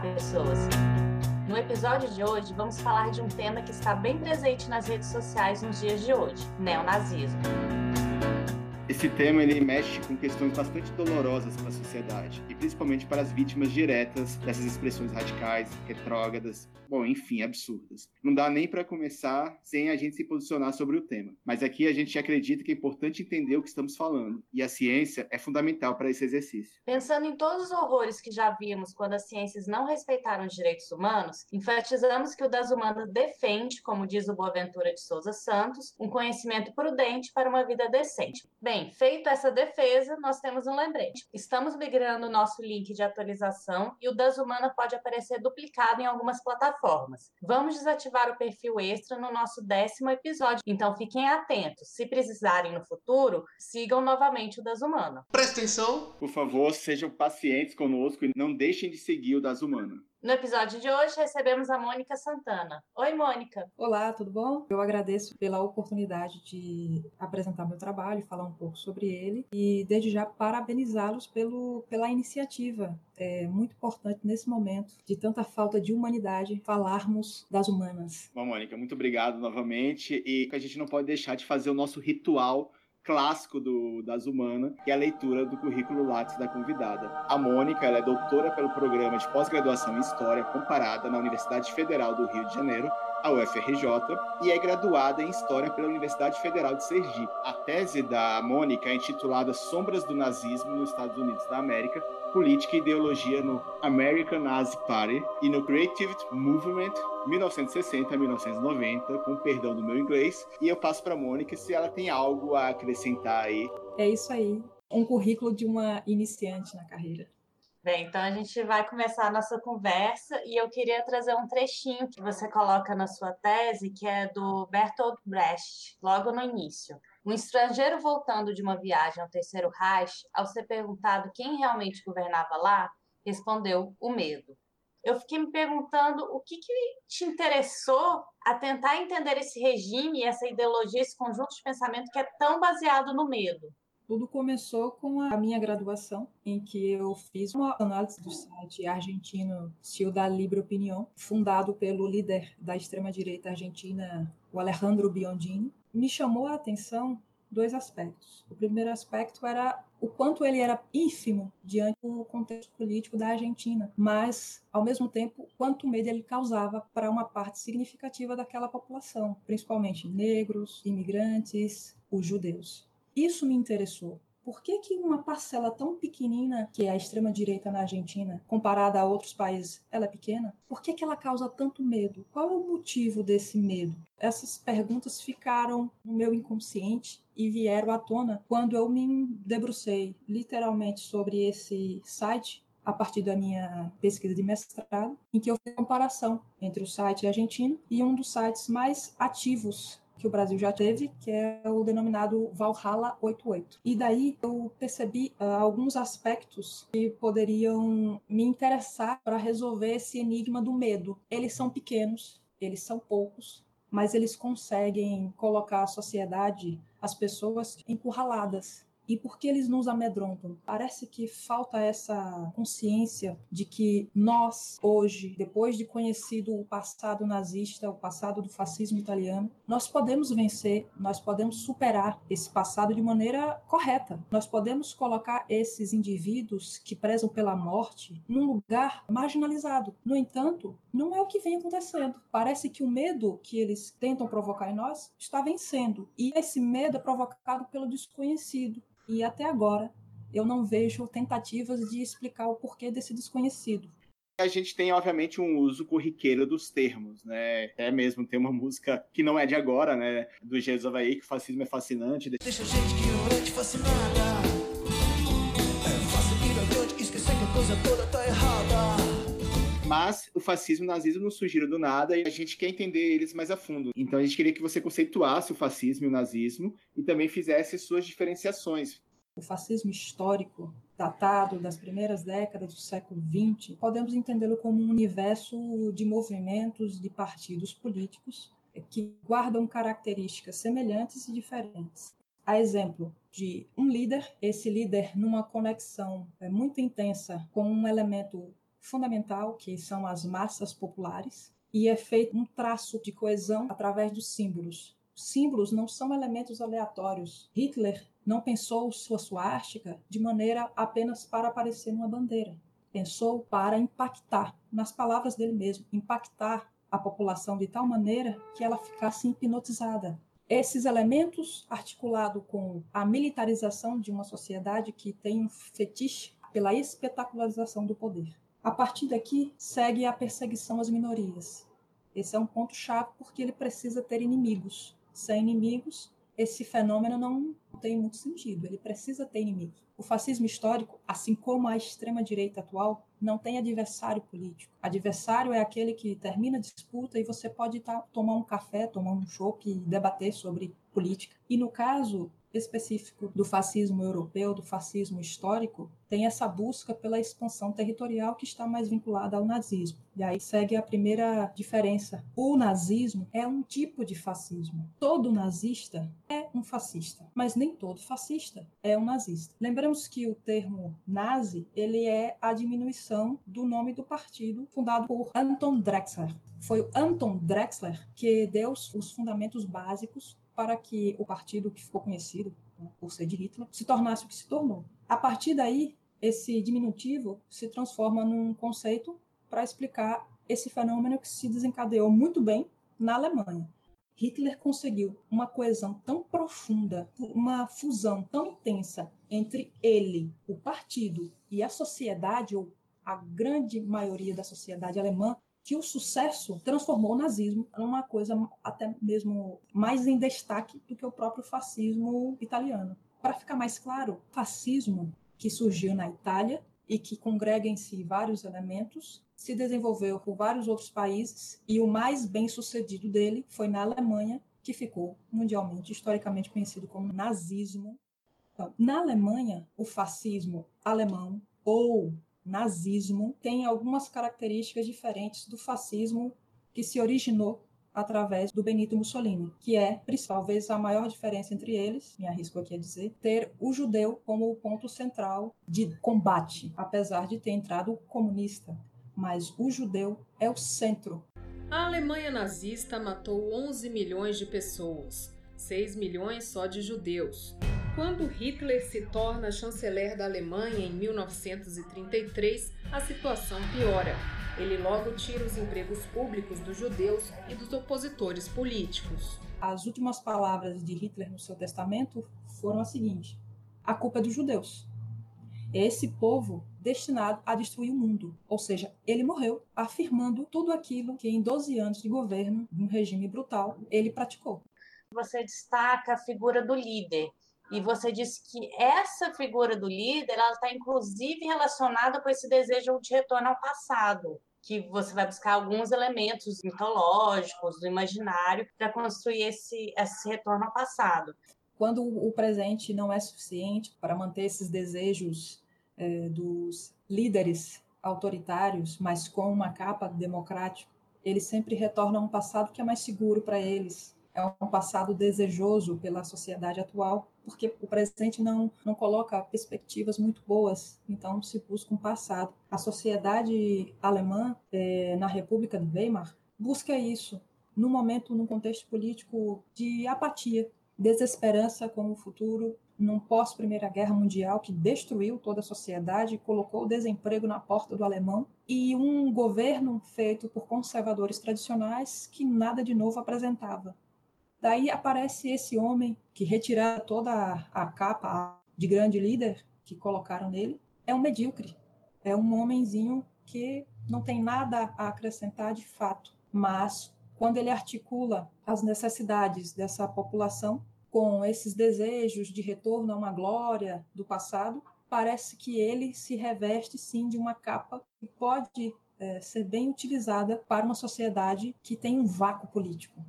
Pessoas! No episódio de hoje, vamos falar de um tema que está bem presente nas redes sociais nos dias de hoje: neonazismo. Esse tema ele mexe com questões bastante dolorosas para a sociedade e principalmente para as vítimas diretas dessas expressões radicais, retrógradas, bom, enfim, absurdas. Não dá nem para começar sem a gente se posicionar sobre o tema. Mas aqui a gente acredita que é importante entender o que estamos falando e a ciência é fundamental para esse exercício. Pensando em todos os horrores que já vimos quando as ciências não respeitaram os direitos humanos, enfatizamos que o das humanas defende, como diz o Boaventura de Souza Santos, um conhecimento prudente para uma vida decente. Bem, feita essa defesa, nós temos um lembrete. Estamos migrando o nosso link de atualização e o das humanas pode aparecer duplicado em algumas plataformas plataformas. Vamos desativar o perfil extra no nosso décimo episódio, então fiquem atentos. Se precisarem no futuro, sigam novamente o Das Humana. Presta atenção! Por favor, sejam pacientes conosco e não deixem de seguir o Das Humana. No episódio de hoje, recebemos a Mônica Santana. Oi, Mônica. Olá, tudo bom? Eu agradeço pela oportunidade de apresentar meu trabalho falar um pouco sobre ele. E, desde já, parabenizá-los pelo, pela iniciativa. É muito importante nesse momento de tanta falta de humanidade falarmos das humanas. Bom, Mônica, muito obrigado novamente. E a gente não pode deixar de fazer o nosso ritual clássico do, das humanas, que é a leitura do currículo Lattes da convidada. A Mônica ela é doutora pelo programa de pós-graduação em História Comparada na Universidade Federal do Rio de Janeiro, a UFRJ, e é graduada em História pela Universidade Federal de Sergipe. A tese da Mônica é intitulada Sombras do Nazismo nos Estados Unidos da América, política e ideologia no American Nazi Party e no Creative Movement 1960 a 1990, com perdão do meu inglês. E eu passo para Mônica se ela tem algo a acrescentar aí. É isso aí, um currículo de uma iniciante na carreira. Bem, então a gente vai começar a nossa conversa e eu queria trazer um trechinho que você coloca na sua tese, que é do Bertolt Brecht, logo no início. Um estrangeiro voltando de uma viagem ao Terceiro Reich, ao ser perguntado quem realmente governava lá, respondeu o medo. Eu fiquei me perguntando o que, que te interessou a tentar entender esse regime, essa ideologia, esse conjunto de pensamento que é tão baseado no medo. Tudo começou com a minha graduação, em que eu fiz uma análise do site argentino Ciudad Libre Opinião, fundado pelo líder da extrema-direita argentina, o Alejandro Biondini. Me chamou a atenção dois aspectos. O primeiro aspecto era o quanto ele era ínfimo diante do contexto político da Argentina, mas, ao mesmo tempo, quanto medo ele causava para uma parte significativa daquela população, principalmente negros, imigrantes, os judeus. Isso me interessou. Por que, que uma parcela tão pequenina, que é a extrema-direita na Argentina, comparada a outros países, ela é pequena? Por que, que ela causa tanto medo? Qual é o motivo desse medo? Essas perguntas ficaram no meu inconsciente e vieram à tona quando eu me debrucei literalmente sobre esse site a partir da minha pesquisa de mestrado, em que eu fiz comparação entre o site argentino e um dos sites mais ativos que o Brasil já teve, que é o denominado Valhalla 88. E daí eu percebi uh, alguns aspectos que poderiam me interessar para resolver esse enigma do medo. Eles são pequenos, eles são poucos, mas eles conseguem colocar a sociedade, as pessoas encurraladas e por que eles nos amedrontam? Parece que falta essa consciência de que nós, hoje, depois de conhecido o passado nazista, o passado do fascismo italiano, nós podemos vencer, nós podemos superar esse passado de maneira correta. Nós podemos colocar esses indivíduos que prezam pela morte num lugar marginalizado. No entanto, não é o que vem acontecendo. Parece que o medo que eles tentam provocar em nós está vencendo. E esse medo é provocado pelo desconhecido. E até agora eu não vejo tentativas de explicar o porquê desse desconhecido. A gente tem, obviamente, um uso corriqueiro dos termos, né? É mesmo, tem uma música que não é de agora, né? Do Jesus Havaí, que o fascismo é fascinante. Deixa a gente ignorante fascinada. Mas o fascismo e o nazismo não surgiram do nada e a gente quer entender eles mais a fundo. Então a gente queria que você conceituasse o fascismo e o nazismo e também fizesse suas diferenciações. O fascismo histórico, datado das primeiras décadas do século XX, podemos entendê-lo como um universo de movimentos de partidos políticos que guardam características semelhantes e diferentes. A exemplo de um líder, esse líder numa conexão é, muito intensa com um elemento fundamental, que são as massas populares, e é feito um traço de coesão através dos símbolos. Símbolos não são elementos aleatórios. Hitler não pensou sua suástica de maneira apenas para aparecer numa bandeira. Pensou para impactar, nas palavras dele mesmo, impactar a população de tal maneira que ela ficasse hipnotizada. Esses elementos, articulado com a militarização de uma sociedade que tem um fetiche pela espetacularização do poder. A partir daqui, segue a perseguição às minorias. Esse é um ponto-chave porque ele precisa ter inimigos. Sem inimigos, esse fenômeno não tem muito sentido. Ele precisa ter inimigos. O fascismo histórico, assim como a extrema-direita atual, não tem adversário político. Adversário é aquele que termina a disputa e você pode tá, tomar um café, tomar um chopp e debater sobre política. E no caso específico do fascismo europeu, do fascismo histórico, tem essa busca pela expansão territorial que está mais vinculada ao nazismo. E aí segue a primeira diferença. O nazismo é um tipo de fascismo. Todo nazista é um fascista, mas nem todo fascista é um nazista. Lembramos que o termo nazi, ele é a diminuição do nome do partido fundado por Anton Drexler. Foi Anton Drexler que deu os fundamentos básicos para que o partido que ficou conhecido né, por ser de Hitler se tornasse o que se tornou. A partir daí, esse diminutivo se transforma num conceito para explicar esse fenômeno que se desencadeou muito bem na Alemanha. Hitler conseguiu uma coesão tão profunda, uma fusão tão intensa entre ele, o partido e a sociedade, ou a grande maioria da sociedade alemã, que o sucesso transformou o nazismo numa coisa até mesmo mais em destaque do que o próprio fascismo italiano. Para ficar mais claro, fascismo que surgiu na Itália e que congrega em si vários elementos, se desenvolveu por vários outros países e o mais bem sucedido dele foi na Alemanha, que ficou mundialmente, historicamente conhecido como nazismo. Então, na Alemanha, o fascismo alemão ou nazismo tem algumas características diferentes do fascismo que se originou através do Benito Mussolini, que é, talvez, a maior diferença entre eles, me arrisco aqui a dizer, ter o judeu como o ponto central de combate, apesar de ter entrado comunista. Mas o judeu é o centro. A Alemanha nazista matou 11 milhões de pessoas, 6 milhões só de judeus. Quando Hitler se torna chanceler da Alemanha em 1933, a situação piora. Ele logo tira os empregos públicos dos judeus e dos opositores políticos. As últimas palavras de Hitler no seu testamento foram as seguintes: a culpa é dos judeus. Esse povo destinado a destruir o mundo. Ou seja, ele morreu afirmando tudo aquilo que em 12 anos de governo, de um regime brutal, ele praticou. Você destaca a figura do líder. E você disse que essa figura do líder, ela está inclusive relacionada com esse desejo de retorno ao passado, que você vai buscar alguns elementos mitológicos do imaginário para construir esse, esse retorno ao passado. Quando o presente não é suficiente para manter esses desejos é, dos líderes autoritários, mas com uma capa democrática, eles sempre retornam a um passado que é mais seguro para eles, é um passado desejoso pela sociedade atual, porque o presente não, não coloca perspectivas muito boas, então se busca um passado. A sociedade alemã, é, na República de Weimar, busca isso, no momento, num contexto político de apatia, desesperança com o futuro, num pós-Primeira Guerra Mundial que destruiu toda a sociedade, colocou o desemprego na porta do alemão, e um governo feito por conservadores tradicionais que nada de novo apresentava. Daí aparece esse homem que retirar toda a capa de grande líder que colocaram nele, é um medíocre. É um homenzinho que não tem nada a acrescentar de fato, mas quando ele articula as necessidades dessa população com esses desejos de retorno a uma glória do passado, parece que ele se reveste sim de uma capa que pode é, ser bem utilizada para uma sociedade que tem um vácuo político.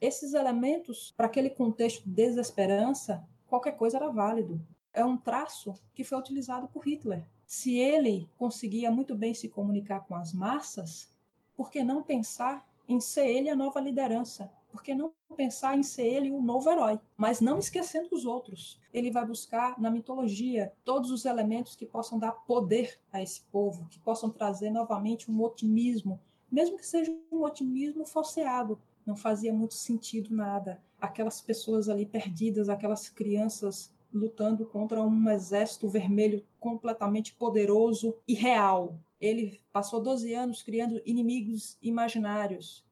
Esses elementos, para aquele contexto de desesperança, qualquer coisa era válido. É um traço que foi utilizado por Hitler. Se ele conseguia muito bem se comunicar com as massas, por que não pensar em ser ele a nova liderança? Por que não pensar em ser ele o novo herói, mas não esquecendo os outros? Ele vai buscar na mitologia todos os elementos que possam dar poder a esse povo, que possam trazer novamente um otimismo, mesmo que seja um otimismo falseado. Não fazia muito sentido nada. Aquelas pessoas ali perdidas, aquelas crianças lutando contra um exército vermelho completamente poderoso e real. Ele passou 12 anos criando inimigos imaginários.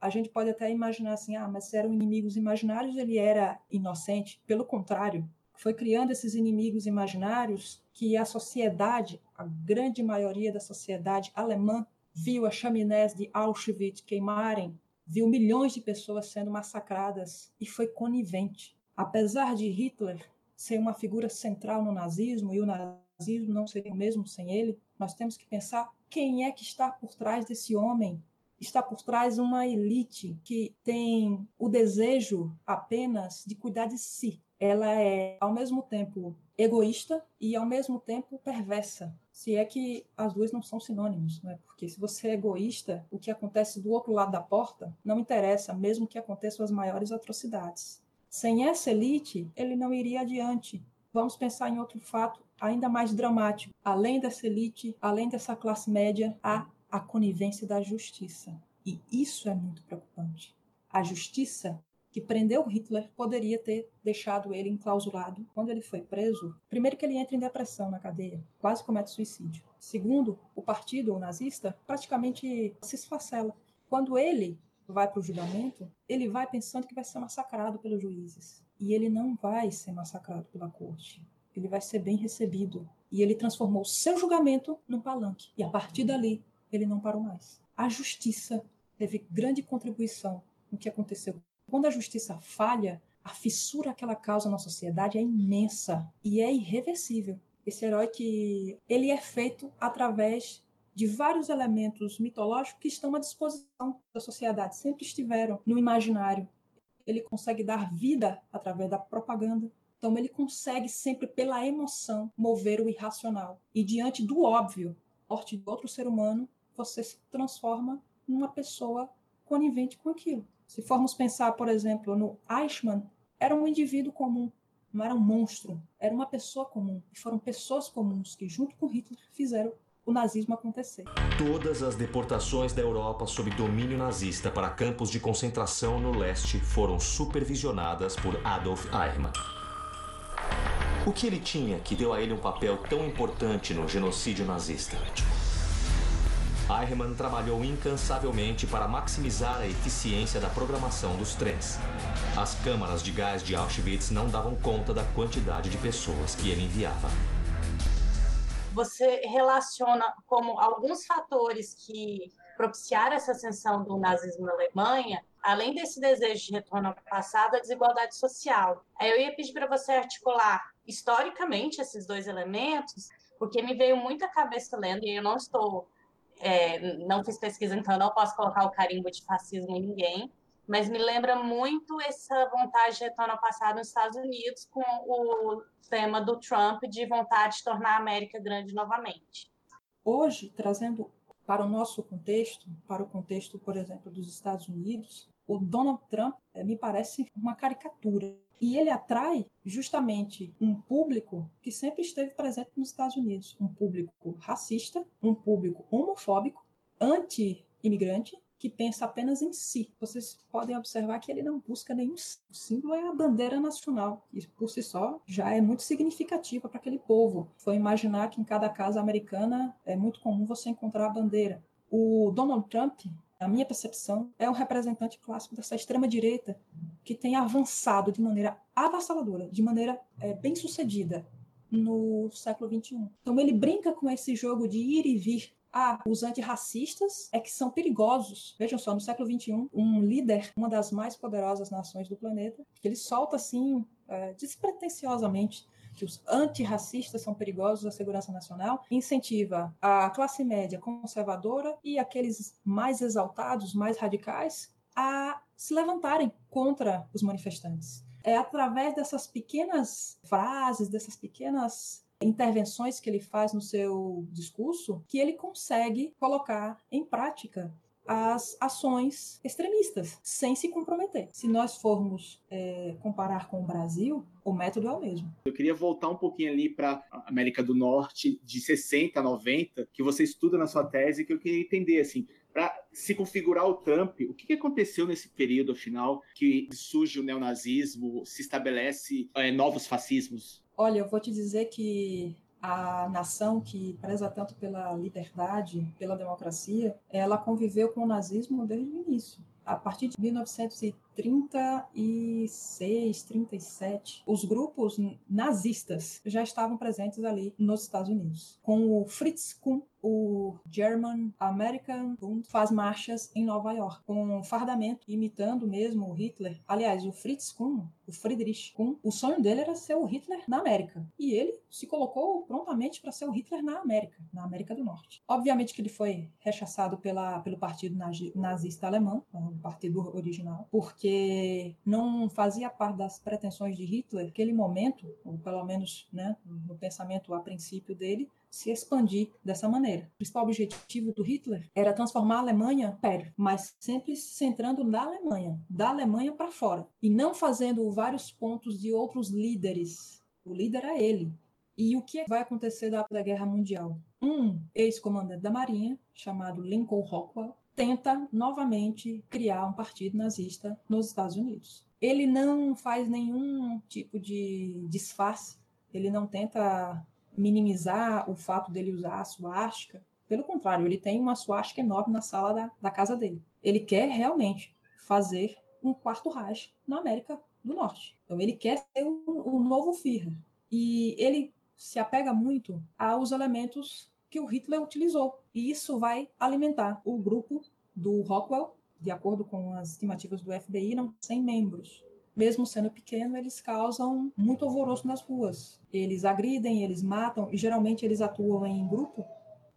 A gente pode até imaginar assim, ah, mas se eram inimigos imaginários, ele era inocente. Pelo contrário, foi criando esses inimigos imaginários que a sociedade, a grande maioria da sociedade alemã, viu as chaminés de Auschwitz queimarem, viu milhões de pessoas sendo massacradas e foi conivente. Apesar de Hitler ser uma figura central no nazismo e o nazismo não seria o mesmo sem ele, nós temos que pensar quem é que está por trás desse homem. Está por trás uma elite que tem o desejo apenas de cuidar de si. Ela é, ao mesmo tempo, egoísta e, ao mesmo tempo, perversa. Se é que as duas não são sinônimos, né? Porque se você é egoísta, o que acontece do outro lado da porta não interessa, mesmo que aconteçam as maiores atrocidades. Sem essa elite, ele não iria adiante. Vamos pensar em outro fato ainda mais dramático. Além dessa elite, além dessa classe média, há a conivência da justiça. E isso é muito preocupante. A justiça que prendeu Hitler poderia ter deixado ele enclausurado. Quando ele foi preso, primeiro que ele entra em depressão na cadeia, quase comete suicídio. Segundo, o partido nazista praticamente se esfacela. Quando ele vai para o julgamento, ele vai pensando que vai ser massacrado pelos juízes. E ele não vai ser massacrado pela corte. Ele vai ser bem recebido. E ele transformou seu julgamento num palanque. E a partir dali, ele não parou mais. A justiça teve grande contribuição no que aconteceu. Quando a justiça falha, a fissura que ela causa na sociedade é imensa e é irreversível. Esse herói que ele é feito através de vários elementos mitológicos que estão à disposição da sociedade, sempre estiveram no imaginário. Ele consegue dar vida através da propaganda. Então, ele consegue sempre, pela emoção, mover o irracional. E diante do óbvio, morte de outro ser humano, você se transforma numa pessoa conivente com aquilo. Se formos pensar, por exemplo, no Eichmann, era um indivíduo comum, não era um monstro, era uma pessoa comum. E foram pessoas comuns que, junto com Hitler, fizeram o nazismo acontecer. Todas as deportações da Europa sob domínio nazista para campos de concentração no leste foram supervisionadas por Adolf Eichmann. O que ele tinha que deu a ele um papel tão importante no genocídio nazista? Eichmann trabalhou incansavelmente para maximizar a eficiência da programação dos trens. As câmaras de gás de Auschwitz não davam conta da quantidade de pessoas que ele enviava você relaciona como alguns fatores que propiciaram essa ascensão do nazismo na Alemanha, além desse desejo de retorno ao passado, a desigualdade social. Aí eu ia pedir para você articular historicamente esses dois elementos, porque me veio muita cabeça lendo, e eu não estou, é, não fiz pesquisa, então não posso colocar o carimbo de fascismo em ninguém, mas me lembra muito essa vontade de retorno ao passado nos Estados Unidos com o tema do Trump de vontade de tornar a América grande novamente. Hoje, trazendo para o nosso contexto, para o contexto, por exemplo, dos Estados Unidos, o Donald Trump é, me parece uma caricatura. E ele atrai justamente um público que sempre esteve presente nos Estados Unidos, um público racista, um público homofóbico, anti-imigrante que pensa apenas em si. Vocês podem observar que ele não busca nenhum símbolo. O símbolo é a bandeira nacional, e por si só já é muito significativa para aquele povo. Foi imaginar que em cada casa americana é muito comum você encontrar a bandeira. O Donald Trump, na minha percepção, é um representante clássico dessa extrema-direita que tem avançado de maneira avassaladora, de maneira é, bem sucedida no século XXI. Então ele brinca com esse jogo de ir e vir ah, os antirracistas é que são perigosos. Vejam só, no século XXI, um líder, uma das mais poderosas nações do planeta, ele solta assim, é, despretensiosamente, que os antirracistas são perigosos à segurança nacional, incentiva a classe média conservadora e aqueles mais exaltados, mais radicais, a se levantarem contra os manifestantes. É através dessas pequenas frases, dessas pequenas intervenções que ele faz no seu discurso que ele consegue colocar em prática as ações extremistas, sem se comprometer. Se nós formos é, comparar com o Brasil, o método é o mesmo. Eu queria voltar um pouquinho ali para a América do Norte, de 60 a 90, que você estuda na sua tese, que eu queria entender, assim, para se configurar o Trump, o que aconteceu nesse período, afinal, que surge o neonazismo, se estabelece é, novos fascismos? Olha, eu vou te dizer que a nação que preza tanto pela liberdade, pela democracia, ela conviveu com o nazismo desde o início. A partir de 1936, 37, os grupos nazistas já estavam presentes ali nos Estados Unidos, com o Fritz Kuhn o German American Bund faz marchas em Nova York, com fardamento, imitando mesmo o Hitler. Aliás, o Fritz Kuhn, o Friedrich Kuhn, o sonho dele era ser o Hitler na América. E ele se colocou prontamente para ser o Hitler na América, na América do Norte. Obviamente que ele foi rechaçado pela, pelo partido nazista alemão, o partido original, porque não fazia parte das pretensões de Hitler naquele momento, ou pelo menos né, no pensamento a princípio dele, se expandir dessa maneira. O principal objetivo do Hitler era transformar a Alemanha império, mas sempre se centrando na Alemanha, da Alemanha para fora, e não fazendo vários pontos de outros líderes. O líder é ele. E o que vai acontecer da, da Guerra Mundial? Um ex-comandante da Marinha, chamado Lincoln Rockwell, tenta novamente criar um partido nazista nos Estados Unidos. Ele não faz nenhum tipo de disfarce, ele não tenta minimizar o fato dele usar a suástica. Pelo contrário, ele tem uma suástica enorme na sala da, da casa dele. Ele quer realmente fazer um quarto Reich na América do Norte. Então, ele quer ser um, um novo Führer. E ele se apega muito aos elementos que o Hitler utilizou. E isso vai alimentar o grupo do Rockwell, de acordo com as estimativas do FBI, não 100 membros mesmo sendo pequeno, eles causam muito alvoroço nas ruas. Eles agridem, eles matam, e geralmente eles atuam em grupo.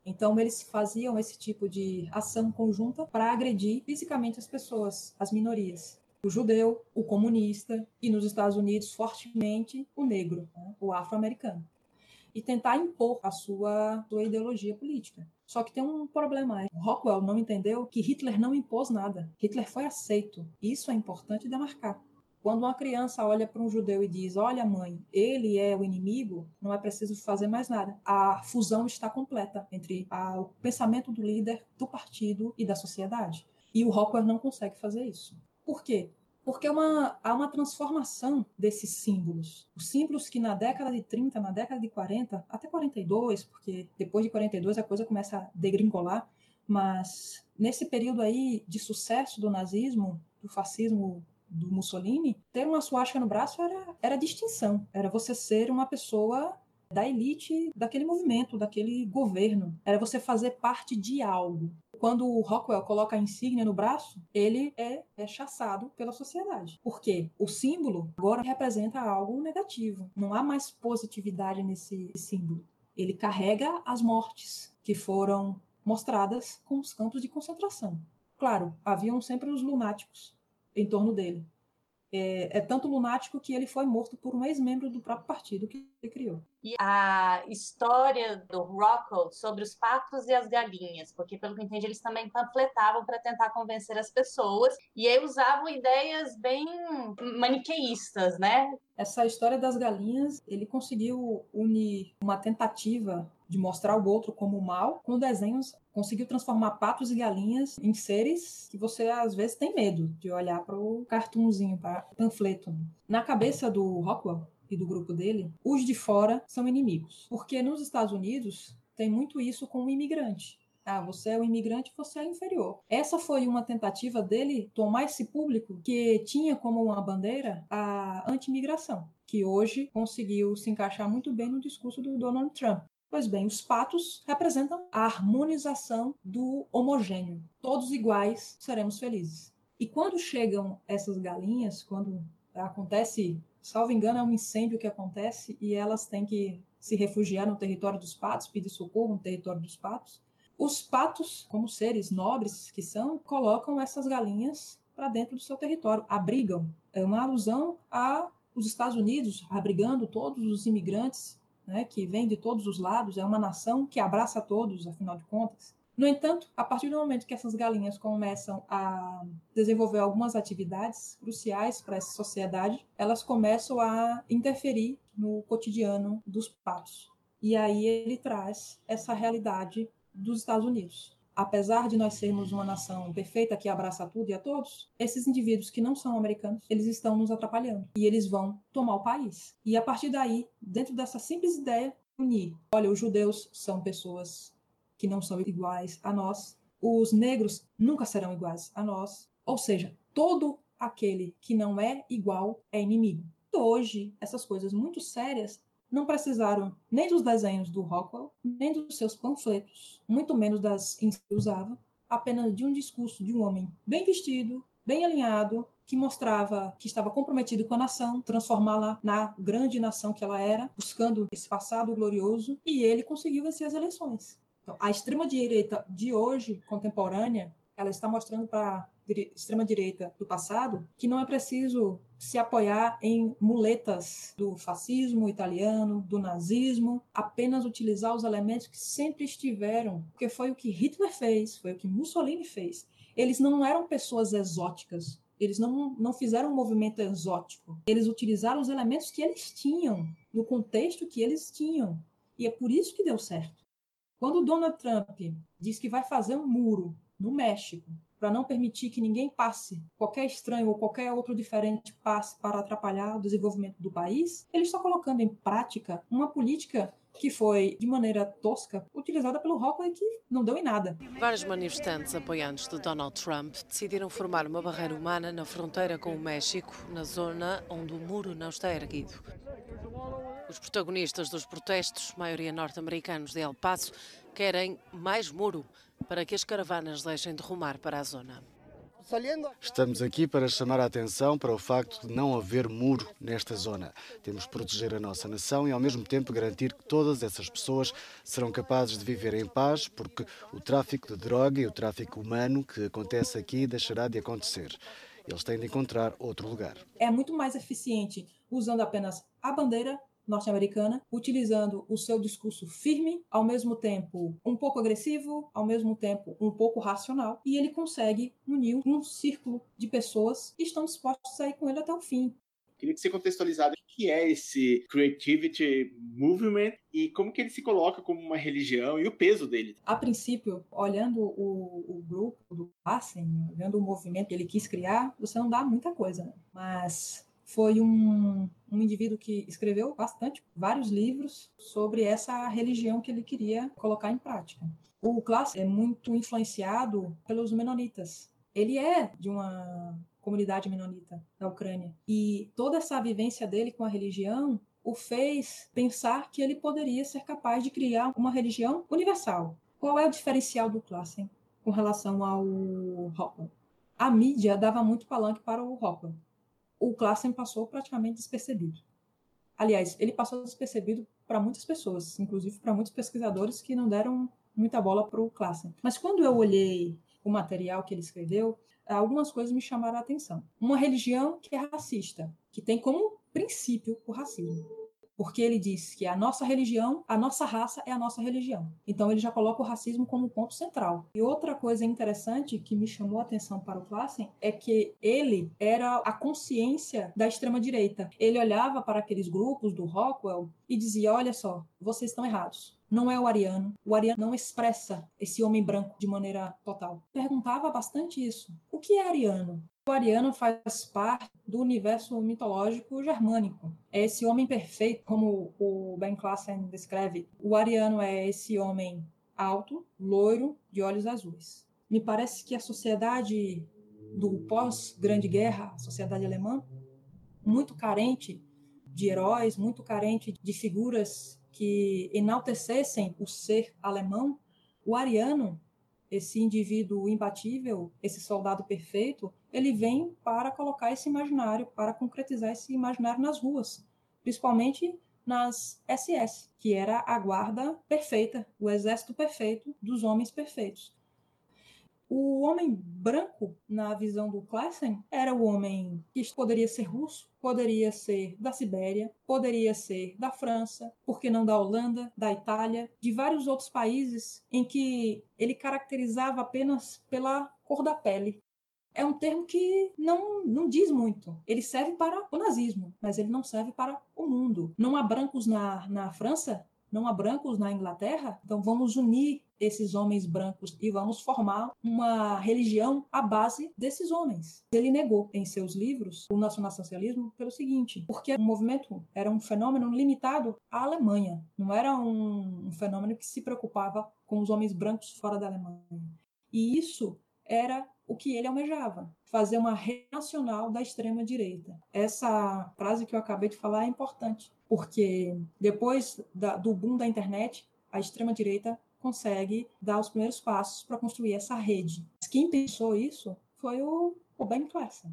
Então, eles faziam esse tipo de ação conjunta para agredir fisicamente as pessoas, as minorias. O judeu, o comunista e, nos Estados Unidos, fortemente, o negro, né? o afro-americano. E tentar impor a sua, sua ideologia política. Só que tem um problema. Rockwell não entendeu que Hitler não impôs nada. Hitler foi aceito. Isso é importante demarcar. Quando uma criança olha para um judeu e diz: Olha, mãe, ele é o inimigo, não é preciso fazer mais nada. A fusão está completa entre a, o pensamento do líder, do partido e da sociedade. E o Rockwell não consegue fazer isso. Por quê? Porque uma, há uma transformação desses símbolos. Os símbolos que na década de 30, na década de 40, até 42, porque depois de 42 a coisa começa a degringolar, mas nesse período aí de sucesso do nazismo, do fascismo do Mussolini, ter uma suástica no braço era, era distinção, era você ser uma pessoa da elite daquele movimento, daquele governo, era você fazer parte de algo. Quando o Rockwell coloca a insígnia no braço, ele é rechaçado pela sociedade. Porque o símbolo agora representa algo negativo. Não há mais positividade nesse símbolo. Ele carrega as mortes que foram mostradas com os campos de concentração. Claro, haviam sempre os lunáticos em torno dele. É, é, tanto lunático que ele foi morto por um ex-membro do próprio partido que ele criou. E a história do Rockwell sobre os patos e as galinhas, porque pelo que entendi eles também panfletavam para tentar convencer as pessoas e aí usavam ideias bem maniqueístas, né? Essa história das galinhas, ele conseguiu unir uma tentativa de mostrar o outro como mal, com desenhos conseguiu transformar patos e galinhas em seres que você às vezes tem medo de olhar para o cartunzinho, para panfleto. Na cabeça do Rockwell e do grupo dele, os de fora são inimigos, porque nos Estados Unidos tem muito isso com o imigrante. Ah, você é um imigrante, você é inferior. Essa foi uma tentativa dele tomar esse público que tinha como uma bandeira a anti-imigração, que hoje conseguiu se encaixar muito bem no discurso do Donald Trump. Pois bem, os patos representam a harmonização do homogêneo. Todos iguais, seremos felizes. E quando chegam essas galinhas, quando acontece, salvo engano, é um incêndio que acontece e elas têm que se refugiar no território dos patos, pedir socorro no território dos patos. Os patos, como seres nobres que são, colocam essas galinhas para dentro do seu território, abrigam. É uma alusão a os Estados Unidos abrigando todos os imigrantes né, que vem de todos os lados, é uma nação que abraça todos, afinal de contas. No entanto, a partir do momento que essas galinhas começam a desenvolver algumas atividades cruciais para essa sociedade, elas começam a interferir no cotidiano dos patos. E aí ele traz essa realidade dos Estados Unidos. Apesar de nós sermos uma nação perfeita que abraça tudo e a todos, esses indivíduos que não são americanos, eles estão nos atrapalhando e eles vão tomar o país. E a partir daí, dentro dessa simples ideia, unir. Olha, os judeus são pessoas que não são iguais a nós. Os negros nunca serão iguais a nós. Ou seja, todo aquele que não é igual é inimigo. Hoje, essas coisas muito sérias não precisaram nem dos desenhos do Rockwell, nem dos seus panfletos, muito menos das que usava, apenas de um discurso de um homem bem vestido, bem alinhado, que mostrava que estava comprometido com a nação, transformá-la na grande nação que ela era, buscando esse passado glorioso, e ele conseguiu vencer as eleições. Então, a extrema-direita de hoje, contemporânea, ela está mostrando para extrema-direita do passado que não é preciso se apoiar em muletas do fascismo italiano, do nazismo, apenas utilizar os elementos que sempre estiveram, porque foi o que Hitler fez, foi o que Mussolini fez. Eles não eram pessoas exóticas, eles não, não fizeram um movimento exótico. Eles utilizaram os elementos que eles tinham, no contexto que eles tinham. E é por isso que deu certo. Quando Donald Trump diz que vai fazer um muro no México para não permitir que ninguém passe, qualquer estranho ou qualquer outro diferente passe para atrapalhar o desenvolvimento do país, ele está colocando em prática uma política que foi, de maneira tosca, utilizada pelo Rockwell que não deu em nada. Vários manifestantes apoiantes de Donald Trump decidiram formar uma barreira humana na fronteira com o México, na zona onde o muro não está erguido. Os protagonistas dos protestos, maioria norte-americanos de El Paso, querem mais muro para que as caravanas deixem de rumar para a zona. Estamos aqui para chamar a atenção para o facto de não haver muro nesta zona. Temos de proteger a nossa nação e, ao mesmo tempo, garantir que todas essas pessoas serão capazes de viver em paz, porque o tráfico de droga e o tráfico humano que acontece aqui deixará de acontecer. Eles têm de encontrar outro lugar. É muito mais eficiente usando apenas a bandeira norte-americana, utilizando o seu discurso firme, ao mesmo tempo um pouco agressivo, ao mesmo tempo um pouco racional, e ele consegue unir um círculo de pessoas que estão dispostas a ir com ele até o fim. Queria que você contextualizasse o que é esse Creativity Movement e como que ele se coloca como uma religião e o peso dele. A princípio, olhando o, o grupo do Passen, vendo o movimento que ele quis criar, você não dá muita coisa, né? mas foi um, um indivíduo que escreveu bastante, vários livros sobre essa religião que ele queria colocar em prática. O Klass é muito influenciado pelos menonitas. Ele é de uma comunidade menonita na Ucrânia. E toda essa vivência dele com a religião o fez pensar que ele poderia ser capaz de criar uma religião universal. Qual é o diferencial do Klassen com relação ao Rockwell? A mídia dava muito palanque para o Rockwell o Klassen passou praticamente despercebido. Aliás, ele passou despercebido para muitas pessoas, inclusive para muitos pesquisadores que não deram muita bola para o Klassen. Mas quando eu olhei o material que ele escreveu, algumas coisas me chamaram a atenção. Uma religião que é racista, que tem como princípio o racismo porque ele diz que a nossa religião, a nossa raça é a nossa religião. Então ele já coloca o racismo como ponto central. E outra coisa interessante que me chamou a atenção para o Klassen é que ele era a consciência da extrema direita. Ele olhava para aqueles grupos do Rockwell e dizia: "Olha só, vocês estão errados não é o ariano. O ariano não expressa esse homem branco de maneira total. Perguntava bastante isso. O que é ariano? O ariano faz parte do universo mitológico germânico. É esse homem perfeito, como o Ben Klassen descreve. O ariano é esse homem alto, loiro, de olhos azuis. Me parece que a sociedade do pós-Grande Guerra, a sociedade alemã, muito carente de heróis, muito carente de figuras que enaltecessem o ser alemão, o ariano, esse indivíduo imbatível, esse soldado perfeito, ele vem para colocar esse imaginário, para concretizar esse imaginário nas ruas, principalmente nas SS, que era a guarda perfeita, o exército perfeito dos homens perfeitos. O homem branco, na visão do Classen, era o homem que poderia ser russo, poderia ser da Sibéria, poderia ser da França, por que não da Holanda, da Itália, de vários outros países em que ele caracterizava apenas pela cor da pele. É um termo que não, não diz muito. Ele serve para o nazismo, mas ele não serve para o mundo. Não há brancos na, na França, não há brancos na Inglaterra, então vamos unir esses homens brancos e vamos formar uma religião à base desses homens. Ele negou em seus livros o nacionalsocialismo pelo seguinte, porque o movimento era um fenômeno limitado à Alemanha, não era um, um fenômeno que se preocupava com os homens brancos fora da Alemanha. E isso era o que ele almejava, fazer uma renacional da extrema direita. Essa frase que eu acabei de falar é importante, porque depois da, do boom da internet, a extrema direita consegue dar os primeiros passos para construir essa rede. Quem pensou isso foi o, o Ben Klassen.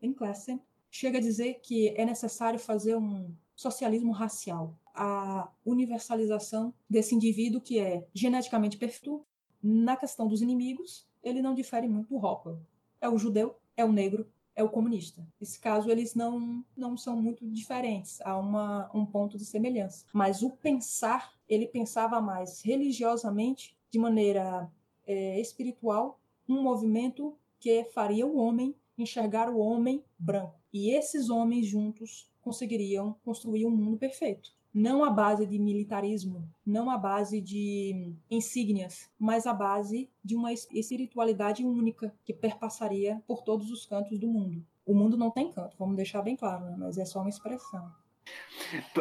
Ben Klassen chega a dizer que é necessário fazer um socialismo racial, a universalização desse indivíduo que é geneticamente perfeito na questão dos inimigos ele não difere muito do Rockwell. É o judeu, é o negro, é o comunista. Nesse caso, eles não, não são muito diferentes, há uma, um ponto de semelhança. Mas o pensar, ele pensava mais religiosamente, de maneira é, espiritual, um movimento que faria o homem enxergar o homem branco. E esses homens juntos conseguiriam construir um mundo perfeito não à base de militarismo, não à base de insígnias, mas à base de uma espiritualidade única que perpassaria por todos os cantos do mundo. O mundo não tem canto, vamos deixar bem claro, né? mas é só uma expressão.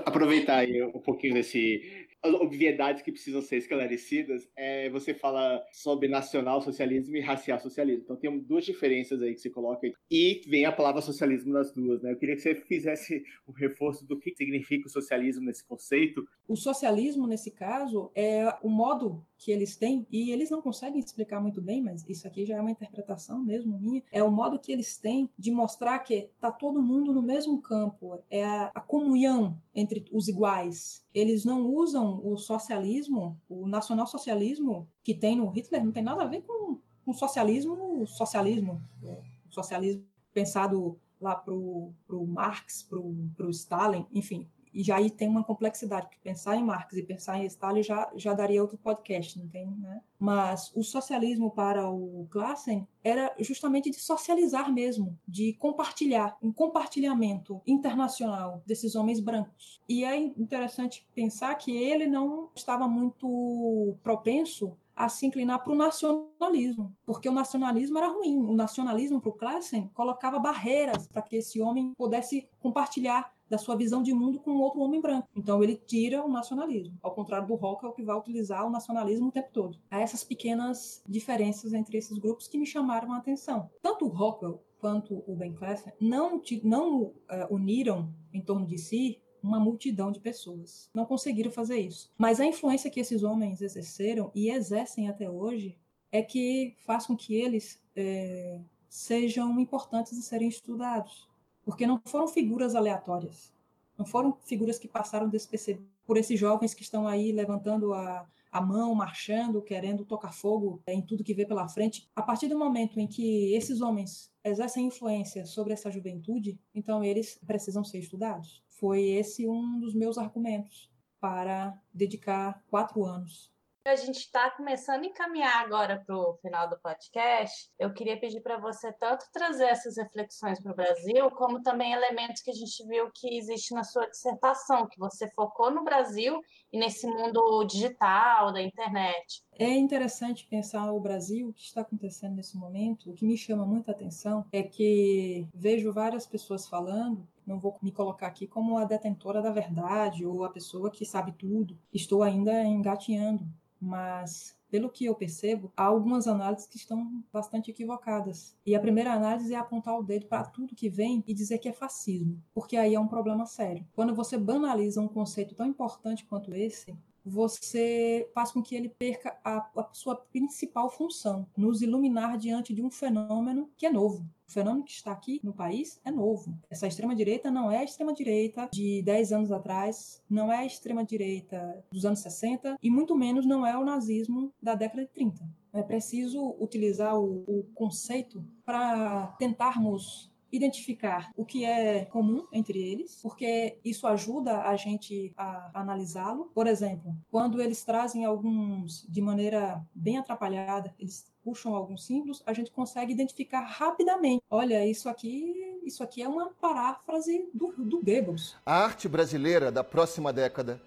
Aproveitar aí um pouquinho desse obviedades que precisam ser esclarecidas, é, você fala sobre nacional socialismo e racial socialismo. Então tem duas diferenças aí que você coloca. E vem a palavra socialismo nas duas, né? Eu queria que você fizesse o um reforço do que significa o socialismo nesse conceito. O socialismo, nesse caso, é o modo que eles têm, e eles não conseguem explicar muito bem, mas isso aqui já é uma interpretação mesmo minha, é o modo que eles têm de mostrar que tá todo mundo no mesmo campo, é a, a comunhão entre os iguais. Eles não usam o socialismo, o nacionalsocialismo que tem no Hitler, não tem nada a ver com, com socialismo, socialismo, o socialismo pensado lá para o Marx, para o Stalin, enfim, e já aí tem uma complexidade, porque pensar em Marx e pensar em Stalin já, já daria outro podcast, não tem, né? Mas o socialismo para o Classen era justamente de socializar mesmo, de compartilhar, um compartilhamento internacional desses homens brancos. E é interessante pensar que ele não estava muito propenso a se inclinar para o nacionalismo, porque o nacionalismo era ruim. O nacionalismo para o Classen colocava barreiras para que esse homem pudesse compartilhar da sua visão de mundo com outro homem branco. Então ele tira o nacionalismo, ao contrário do Rockwell que vai utilizar o nacionalismo o tempo todo. Há essas pequenas diferenças entre esses grupos que me chamaram a atenção. Tanto o Rockwell quanto o Ben Klassen não, não uh, uniram em torno de si uma multidão de pessoas. Não conseguiram fazer isso. Mas a influência que esses homens exerceram e exercem até hoje é que faz com que eles é, sejam importantes de serem estudados porque não foram figuras aleatórias, não foram figuras que passaram despercebidas por esses jovens que estão aí levantando a, a mão, marchando, querendo tocar fogo em tudo que vê pela frente. A partir do momento em que esses homens exercem influência sobre essa juventude, então eles precisam ser estudados. Foi esse um dos meus argumentos para dedicar quatro anos a gente está começando a encaminhar agora para o final do podcast, eu queria pedir para você tanto trazer essas reflexões para o Brasil, como também elementos que a gente viu que existe na sua dissertação, que você focou no Brasil e nesse mundo digital, da internet. É interessante pensar o Brasil, o que está acontecendo nesse momento. O que me chama muita atenção é que vejo várias pessoas falando não vou me colocar aqui como a detentora da verdade ou a pessoa que sabe tudo. Estou ainda engatinhando mas pelo que eu percebo, há algumas análises que estão bastante equivocadas. E a primeira análise é apontar o dedo para tudo que vem e dizer que é fascismo, porque aí é um problema sério. Quando você banaliza um conceito tão importante quanto esse, você faz com que ele perca a, a, sua principal função, nos iluminar diante de um fenômeno que é novo. O fenômeno que está aqui no país é novo. Essa extrema-direita não é a extrema-direita de 10 anos atrás, não é a extrema-direita dos anos 60 e muito menos não é o nazismo da década de 30. É preciso utilizar o, o conceito para tentarmos identificar o que é comum entre eles, porque isso ajuda a gente a analisá-lo. Por exemplo, quando eles trazem alguns de maneira bem atrapalhada, eles puxam alguns símbolos, a gente consegue identificar rapidamente. Olha, isso aqui, isso aqui é uma paráfrase do, do Goebbels. A arte brasileira da próxima década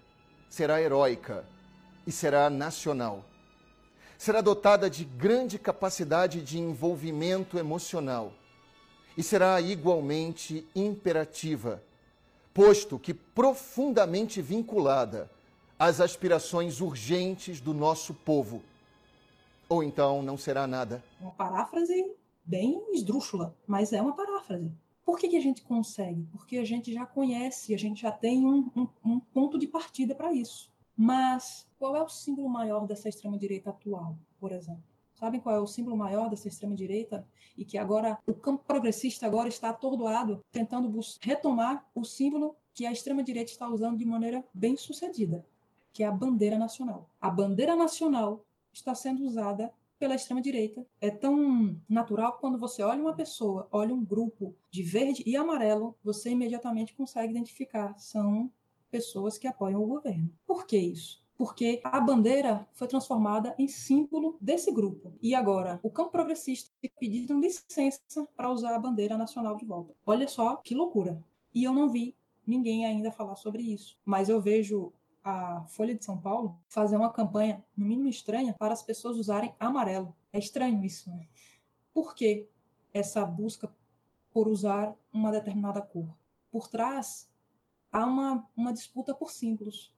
será heróica e será nacional. Será dotada de grande capacidade de envolvimento emocional e será igualmente imperativa, posto que profundamente vinculada às aspirações urgentes do nosso povo. Ou então não será nada. Uma paráfrase bem esdrúxula, mas é uma paráfrase. Por que, que a gente consegue? Porque a gente já conhece, a gente já tem um, um, um ponto de partida para isso. Mas qual é o símbolo maior dessa extrema-direita atual, por exemplo? Sabem qual é o símbolo maior dessa extrema-direita? E que agora o campo progressista agora está atordoado, tentando retomar o símbolo que a extrema-direita está usando de maneira bem sucedida, que é a bandeira nacional. A bandeira nacional está sendo usada pela extrema-direita. É tão natural que quando você olha uma pessoa, olha um grupo de verde e amarelo, você imediatamente consegue identificar. São pessoas que apoiam o governo. Por que isso? Porque a bandeira foi transformada em símbolo desse grupo. E agora, o campo progressista pediram licença para usar a bandeira nacional de volta. Olha só que loucura. E eu não vi ninguém ainda falar sobre isso. Mas eu vejo a Folha de São Paulo fazer uma campanha, no mínimo estranha, para as pessoas usarem amarelo. É estranho isso, né? Por que essa busca por usar uma determinada cor? Por trás há uma, uma disputa por símbolos.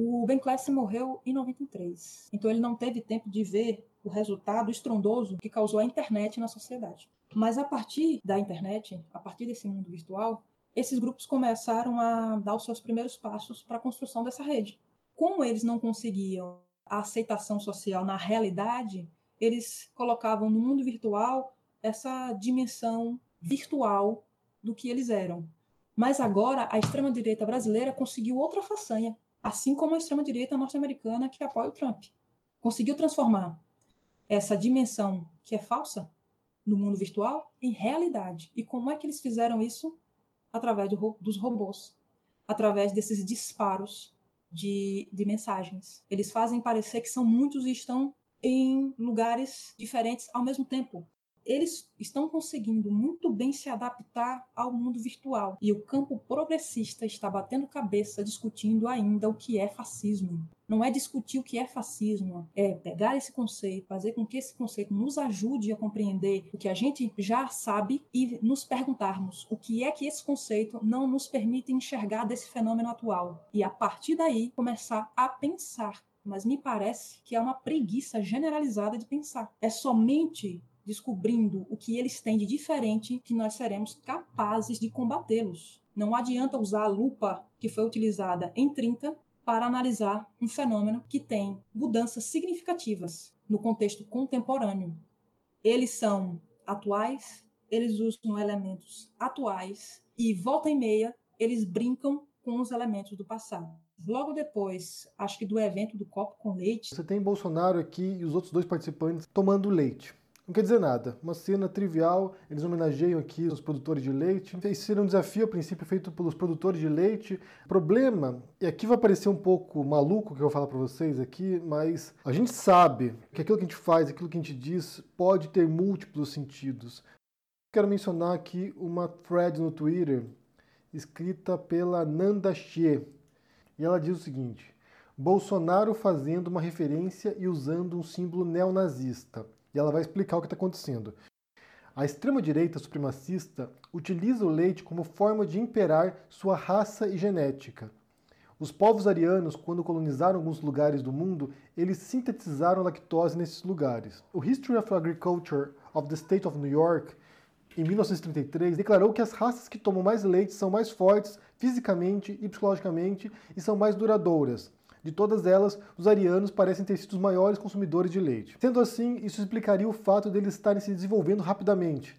O Ben Clancy morreu em 93, então ele não teve tempo de ver o resultado estrondoso que causou a internet na sociedade. Mas a partir da internet, a partir desse mundo virtual, esses grupos começaram a dar os seus primeiros passos para a construção dessa rede. Como eles não conseguiam a aceitação social na realidade, eles colocavam no mundo virtual essa dimensão virtual do que eles eram. Mas agora a extrema-direita brasileira conseguiu outra façanha, assim como a extrema-direita norte-americana que apoia o Trump. Conseguiu transformar essa dimensão que é falsa no mundo virtual em realidade. E como é que eles fizeram isso? Através do, dos robôs, através desses disparos de, de mensagens. Eles fazem parecer que são muitos e estão em lugares diferentes ao mesmo tempo eles estão conseguindo muito bem se adaptar ao mundo virtual. E o campo progressista está batendo cabeça discutindo ainda o que é fascismo. Não é discutir o que é fascismo, é pegar esse conceito, fazer com que esse conceito nos ajude a compreender o que a gente já sabe e nos perguntarmos o que é que esse conceito não nos permite enxergar desse fenômeno atual. E a partir daí começar a pensar mas me parece que é uma preguiça generalizada de pensar. É somente descobrindo o que eles têm de diferente, que nós seremos capazes de combatê-los. Não adianta usar a lupa que foi utilizada em 30 para analisar um fenômeno que tem mudanças significativas no contexto contemporâneo. Eles são atuais, eles usam elementos atuais e volta e meia eles brincam com os elementos do passado. Logo depois, acho que do evento do copo com leite. Você tem Bolsonaro aqui e os outros dois participantes tomando leite. Não quer dizer nada. Uma cena trivial, eles homenageiam aqui os produtores de leite. Esse era um desafio, a princípio, feito pelos produtores de leite. Problema, e aqui vai parecer um pouco maluco que eu vou falar para vocês aqui, mas a gente sabe que aquilo que a gente faz, aquilo que a gente diz, pode ter múltiplos sentidos. Quero mencionar aqui uma thread no Twitter, escrita pela Nanda Xie. E ela diz o seguinte: Bolsonaro fazendo uma referência e usando um símbolo neonazista e ela vai explicar o que está acontecendo. A extrema-direita supremacista utiliza o leite como forma de imperar sua raça e genética. Os povos arianos, quando colonizaram alguns lugares do mundo, eles sintetizaram lactose nesses lugares. O History of Agriculture of the State of New York, em 1933, declarou que as raças que tomam mais leite são mais fortes fisicamente e psicologicamente e são mais duradouras De todas elas, os arianos parecem ter sido os maiores consumidores de leite. Sendo assim, isso explicaria o fato deles estarem se desenvolvendo rapidamente.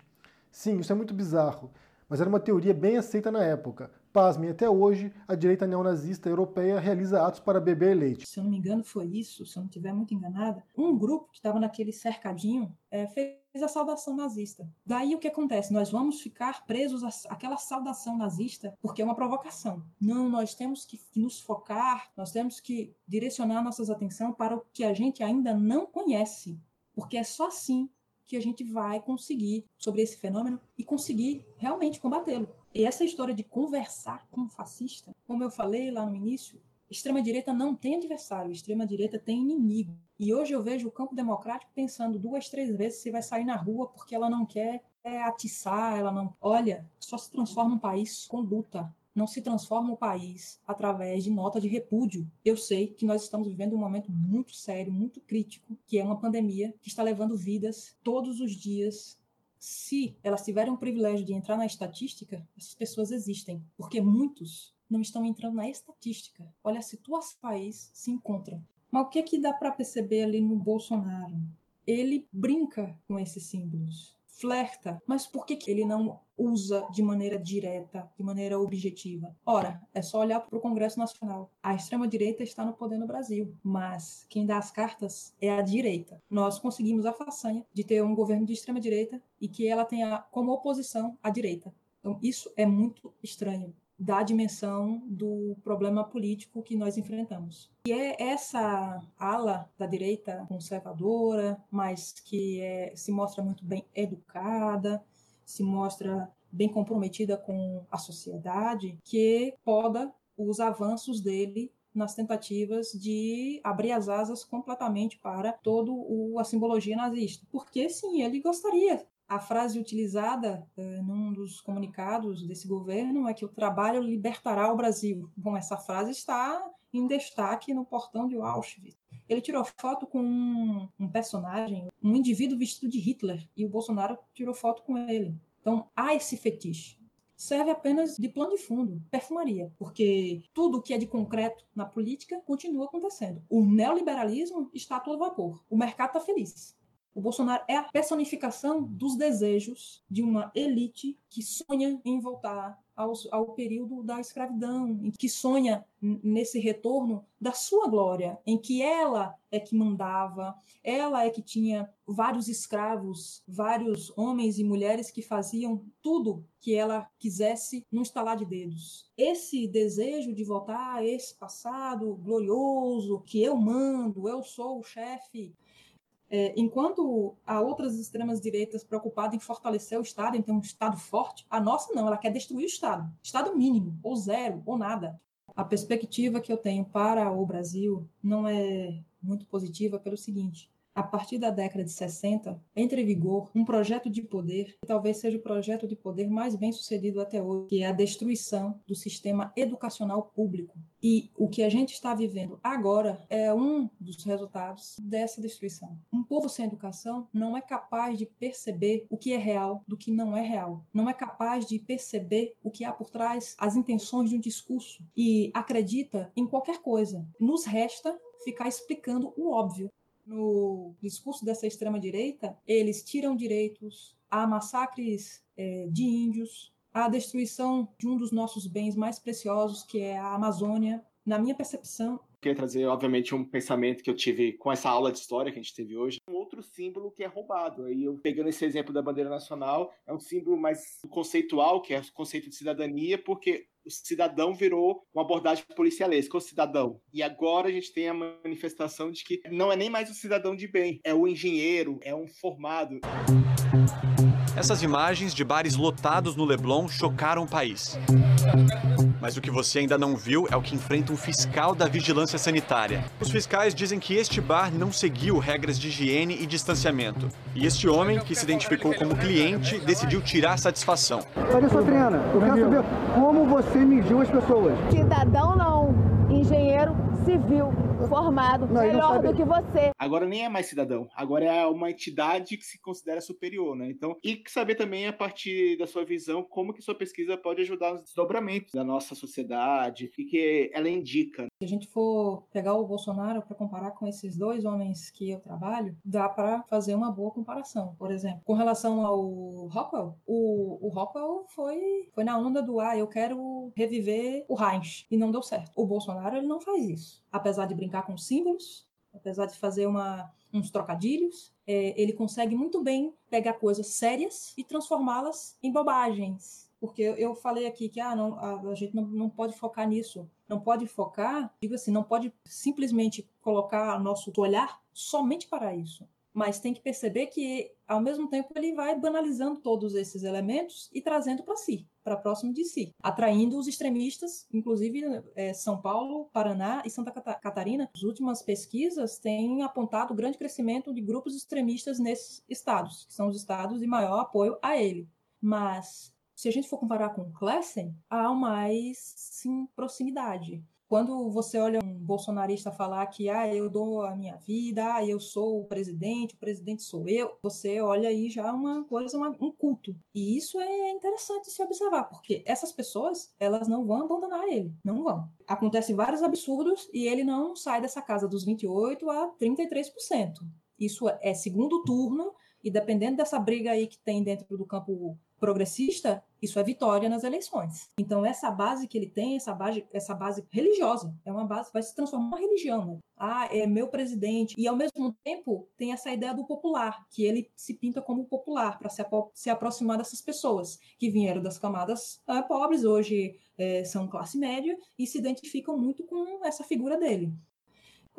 Sim, isso é muito bizarro, mas era uma teoria bem aceita na época. Pasmem, até hoje, a direita neonazista europeia realiza atos para beber leite. Se eu não me engano, foi isso, se eu não estiver muito enganada. Um grupo que estava naquele cercadinho é, fez a saudação nazista. Daí o que acontece? Nós vamos ficar presos àquela saudação nazista porque é uma provocação. Não, nós temos que nos focar, nós temos que direcionar nossas atenções para o que a gente ainda não conhece. Porque é só assim que a gente vai conseguir sobre esse fenômeno e conseguir realmente combatê-lo. E essa história de conversar com o fascista, como eu falei lá no início, extrema-direita não tem adversário, extrema-direita tem inimigo. E hoje eu vejo o campo democrático pensando duas, três vezes se vai sair na rua porque ela não quer é, atiçar, ela não. Olha, só se transforma um país com luta, não se transforma o país através de nota de repúdio. Eu sei que nós estamos vivendo um momento muito sério, muito crítico, que é uma pandemia que está levando vidas todos os dias. Se elas tiverem o privilégio de entrar na estatística, essas pessoas existem, porque muitos não estão entrando na estatística. Olha a situação do país se encontra. Mas o que é que dá para perceber ali no Bolsonaro? Ele brinca com esses símbolos flerta, mas por que, que ele não usa de maneira direta, de maneira objetiva? Ora, é só olhar para o Congresso Nacional. A extrema-direita está no poder no Brasil, mas quem dá as cartas é a direita. Nós conseguimos a façanha de ter um governo de extrema-direita e que ela tenha como oposição a direita. Então, isso é muito estranho da dimensão do problema político que nós enfrentamos. E é essa ala da direita conservadora, mas que é, se mostra muito bem educada, se mostra bem comprometida com a sociedade, que poda os avanços dele nas tentativas de abrir as asas completamente para toda a simbologia nazista. Porque, sim, ele gostaria a frase utilizada uh, num dos comunicados desse governo é que o trabalho libertará o Brasil. Bom, essa frase está em destaque no portão de Auschwitz. Ele tirou foto com um, um personagem, um indivíduo vestido de Hitler, e o Bolsonaro tirou foto com ele. Então, há esse fetiche serve apenas de plano de fundo, perfumaria, porque tudo que é de concreto na política continua acontecendo. O neoliberalismo está a todo vapor. O mercado está feliz. O Bolsonaro é a personificação dos desejos de uma elite que sonha em voltar ao, período da escravidão, em que sonha nesse retorno da sua glória, em que ela é que mandava, ela é que tinha vários escravos, vários homens e mulheres que faziam tudo que ela quisesse num estalar de dedos. Esse desejo de voltar a esse passado glorioso, que eu mando, eu sou o chefe, é, enquanto há outras extremas direitas preocupadas em fortalecer o Estado, em ter um Estado forte, a nossa não, ela quer destruir o Estado. Estado mínimo, ou zero, ou nada. A perspectiva que eu tenho para o Brasil não é muito positiva pelo seguinte: a partir da década de 60, entra em vigor um projeto de poder, que talvez seja o projeto de poder mais bem sucedido até hoje, que é a destruição do sistema educacional público. E o que a gente está vivendo agora é um dos resultados dessa destruição. Um povo sem educação não é capaz de perceber o que é real do que não é real. Não é capaz de perceber o que há por trás, as intenções de um discurso. E acredita em qualquer coisa. Nos resta ficar explicando o óbvio no discurso dessa extrema-direita, eles tiram direitos, há massacres é, de índios, a destruição de um dos nossos bens mais preciosos, que é a Amazônia. Na minha percepção, queria trazer, obviamente, um pensamento que eu tive com essa aula de história que a gente teve hoje. Um outro símbolo que é roubado. Aí eu pegando esse exemplo da bandeira nacional, é um símbolo mais conceitual, que é o conceito de cidadania, porque o cidadão virou uma abordagem policialesca, o cidadão. E agora a gente tem a manifestação de que não é nem mais o cidadão de bem, é o engenheiro, é um formado. Essas imagens de bares lotados no Leblon chocaram o país. Mas o que você ainda não viu é o que enfrenta um fiscal da vigilância sanitária. Os fiscais dizem que este bar não seguiu regras de higiene e distanciamento. E este homem, que se identificou como cliente, decidiu tirar satisfação. Olha só, Triana, eu quero saber como você mediu as pessoas. Cidadão não, engenheiro civil formado, não, melhor do que você. Agora nem é mais cidadão, agora é uma entidade que se considera superior, né? Então, e saber também a partir da sua visão como que sua pesquisa pode ajudar nos desdobramentos da nossa sociedade e que ela indica. Se a gente for pegar o Bolsonaro para comparar com esses dois homens que eu trabalho, dá para fazer uma boa comparação. Por exemplo, com relação ao Rockwell, o, o Rockwell foi, foi na onda do ah, eu quero reviver o Reich e não deu certo. O Bolsonaro ele não faz isso. Apesar de brincar com símbolos, apesar de fazer uma, uns trocadilhos, é, ele consegue muito bem pegar coisas sérias e transformá-las em bobagens. Porque eu falei aqui que ah, não, a, a gente não, não pode focar nisso. Não pode focar, digo assim, não pode simplesmente colocar nosso olhar somente para isso mas tem que perceber que, ao mesmo tempo, ele vai banalizando todos esses elementos e trazendo para si, para próximo de si, atraindo os extremistas, inclusive é, São Paulo, Paraná e Santa Catarina. As últimas pesquisas têm apontado grande crescimento de grupos extremistas nesses estados, que são os estados de maior apoio a ele. Mas se a gente for comparar com Klessen, há mais sim proximidade. Quando você olha um bolsonarista falar que ah, eu dou a minha vida, ah, eu sou o presidente, o presidente sou eu, você olha aí já uma coisa, uma, um culto. E isso é interessante se observar, porque essas pessoas, elas não vão abandonar ele, não vão. Acontecem vários absurdos e ele não sai dessa casa dos 28 a 33%. Isso é segundo turno, e dependendo dessa briga aí que tem dentro do campo progressista, isso é vitória nas eleições. Então essa base que ele tem, essa base, essa base religiosa, é uma base vai se transformar em uma religião. Né? Ah, é meu presidente e ao mesmo tempo tem essa ideia do popular, que ele se pinta como popular para se, se, aproximar dessas pessoas que vieram das camadas ah, pobres, hoje é, são classe média e se identificam muito com essa figura dele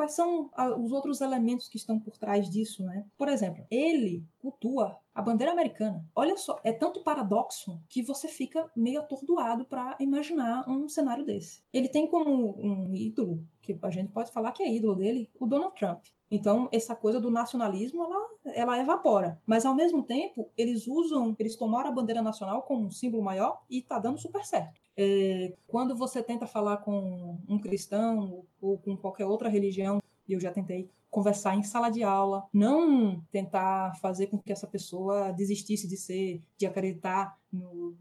quais são os outros elementos que estão por trás disso, né? Por exemplo, ele cultua a bandeira americana. Olha só, é tanto paradoxo que você fica meio atordoado para imaginar um cenário desse. Ele tem como um ídolo, que a gente pode falar que é ídolo dele, o Donald Trump. Então, essa coisa do nacionalismo, ela, ela evapora. Mas, ao mesmo tempo, eles usam, eles tomaram a bandeira nacional como um símbolo maior e está dando super certo. É, quando você tenta falar com um cristão ou com qualquer outra religião, e eu já tentei conversar em sala de aula, não tentar fazer com que essa pessoa desistisse de ser, de acreditar no,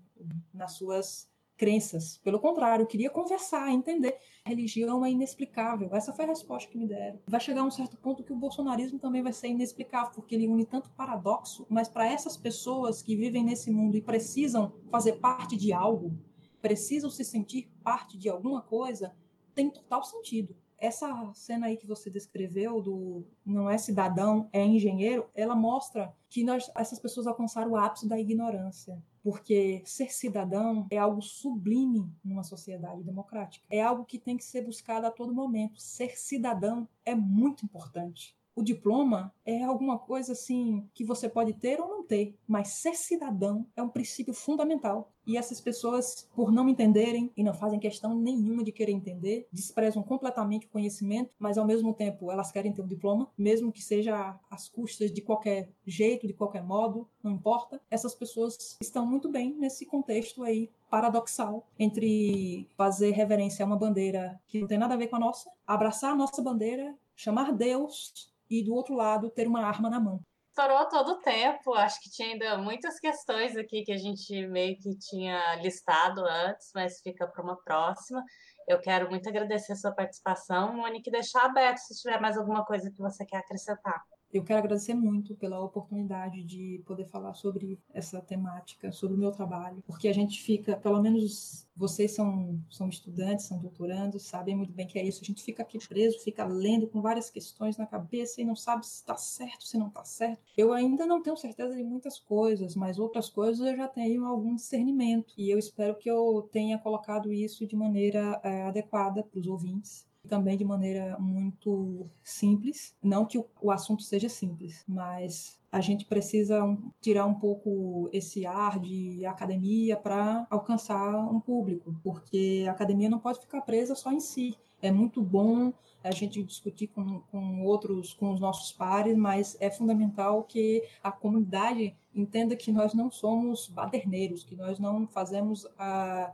nas suas crenças. Pelo contrário, eu queria conversar, entender. A religião é inexplicável. Essa foi a resposta que me deram. Vai chegar um certo ponto que o bolsonarismo também vai ser inexplicável, porque ele une tanto paradoxo, mas para essas pessoas que vivem nesse mundo e precisam fazer parte de algo, precisam se sentir parte de alguma coisa, tem total sentido. Essa cena aí que você descreveu do não é cidadão, é engenheiro, ela mostra que nós, essas pessoas alcançaram o ápice da ignorância. Porque ser cidadão é algo sublime numa sociedade democrática. É algo que tem que ser buscado a todo momento. Ser cidadão é muito importante. O diploma é alguma coisa assim que você pode ter ou não ter, mas ser cidadão é um princípio fundamental. E essas pessoas, por não entenderem e não fazem questão nenhuma de querer entender, desprezam completamente o conhecimento, mas ao mesmo tempo elas querem ter um diploma, mesmo que seja às custas de qualquer jeito, de qualquer modo, não importa. Essas pessoas estão muito bem nesse contexto aí paradoxal entre fazer reverência a uma bandeira que não tem nada a ver com a nossa, abraçar a nossa bandeira, chamar Deus e do outro lado ter uma arma na mão. Estourou todo o tempo, acho que tinha ainda muitas questões aqui que a gente meio que tinha listado antes, mas fica para uma próxima. Eu quero muito agradecer a sua participação, Monique, deixar aberto se tiver mais alguma coisa que você quer acrescentar. Eu quero agradecer muito pela oportunidade de poder falar sobre essa temática, sobre o meu trabalho, porque a gente fica, pelo menos vocês são, são estudantes, são doutorandos, sabem muito bem que é isso. A gente fica aqui preso, fica lendo com várias questões na cabeça e não sabe se está certo, se não está certo. Eu ainda não tenho certeza de muitas coisas, mas outras coisas eu já tenho algum discernimento e eu espero que eu tenha colocado isso de maneira é, adequada para os ouvintes também de maneira muito simples. Não que o, assunto seja simples, mas a gente precisa tirar um pouco esse ar de academia para alcançar um público, porque a academia não pode ficar presa só em si. É muito bom a gente discutir com, com outros, com os nossos pares, mas é fundamental que a comunidade entenda que nós não somos baderneiros, que nós não fazemos a,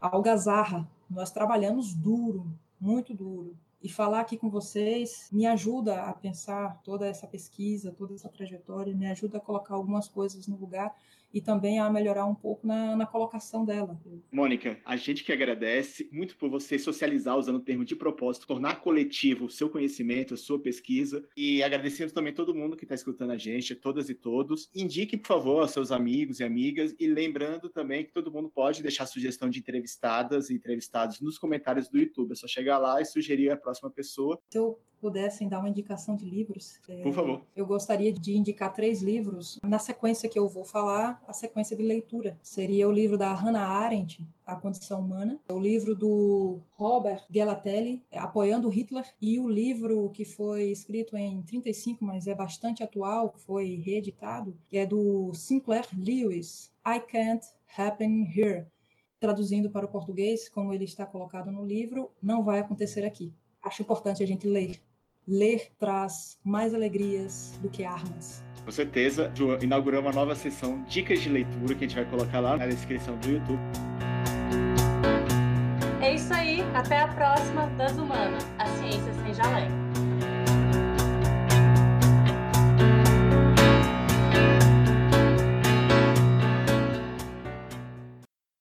a algazarra, nós trabalhamos duro muito duro. E falar aqui com vocês me ajuda a pensar toda essa pesquisa, toda essa trajetória, me ajuda a colocar algumas coisas no lugar e também a melhorar um pouco na, na colocação dela. Mônica, a gente que agradece muito por você socializar usando o termo de propósito, tornar coletivo o seu conhecimento, a sua pesquisa e agradecemos também todo mundo que está escutando a gente, todas e todos. Indique, por favor, aos seus amigos e amigas e lembrando também que todo mundo pode deixar sugestão de entrevistadas e entrevistados nos comentários do YouTube. É só chegar lá e sugerir a próxima pessoa. Eu pudessem dar uma indicação de livros. Por favor. É, eu gostaria de indicar três livros. Na sequência que eu vou falar, a sequência de leitura seria o livro da Hannah Arendt, A Condição Humana, o livro do Robert Gelatelli, Apoiando Hitler, e o livro que foi escrito em 35, mas é bastante atual, foi reeditado, que é do Sinclair Lewis, I Can't Happen Here. Traduzindo para o português, como ele está colocado no livro, não vai acontecer aqui. Acho importante a gente ler ler traz mais alegrias do que armas. Com certeza, Ju, inauguramos uma nova sessão Dicas de Leitura que a gente vai colocar lá na descrição do YouTube. É isso aí, até a próxima das Humanas. Assim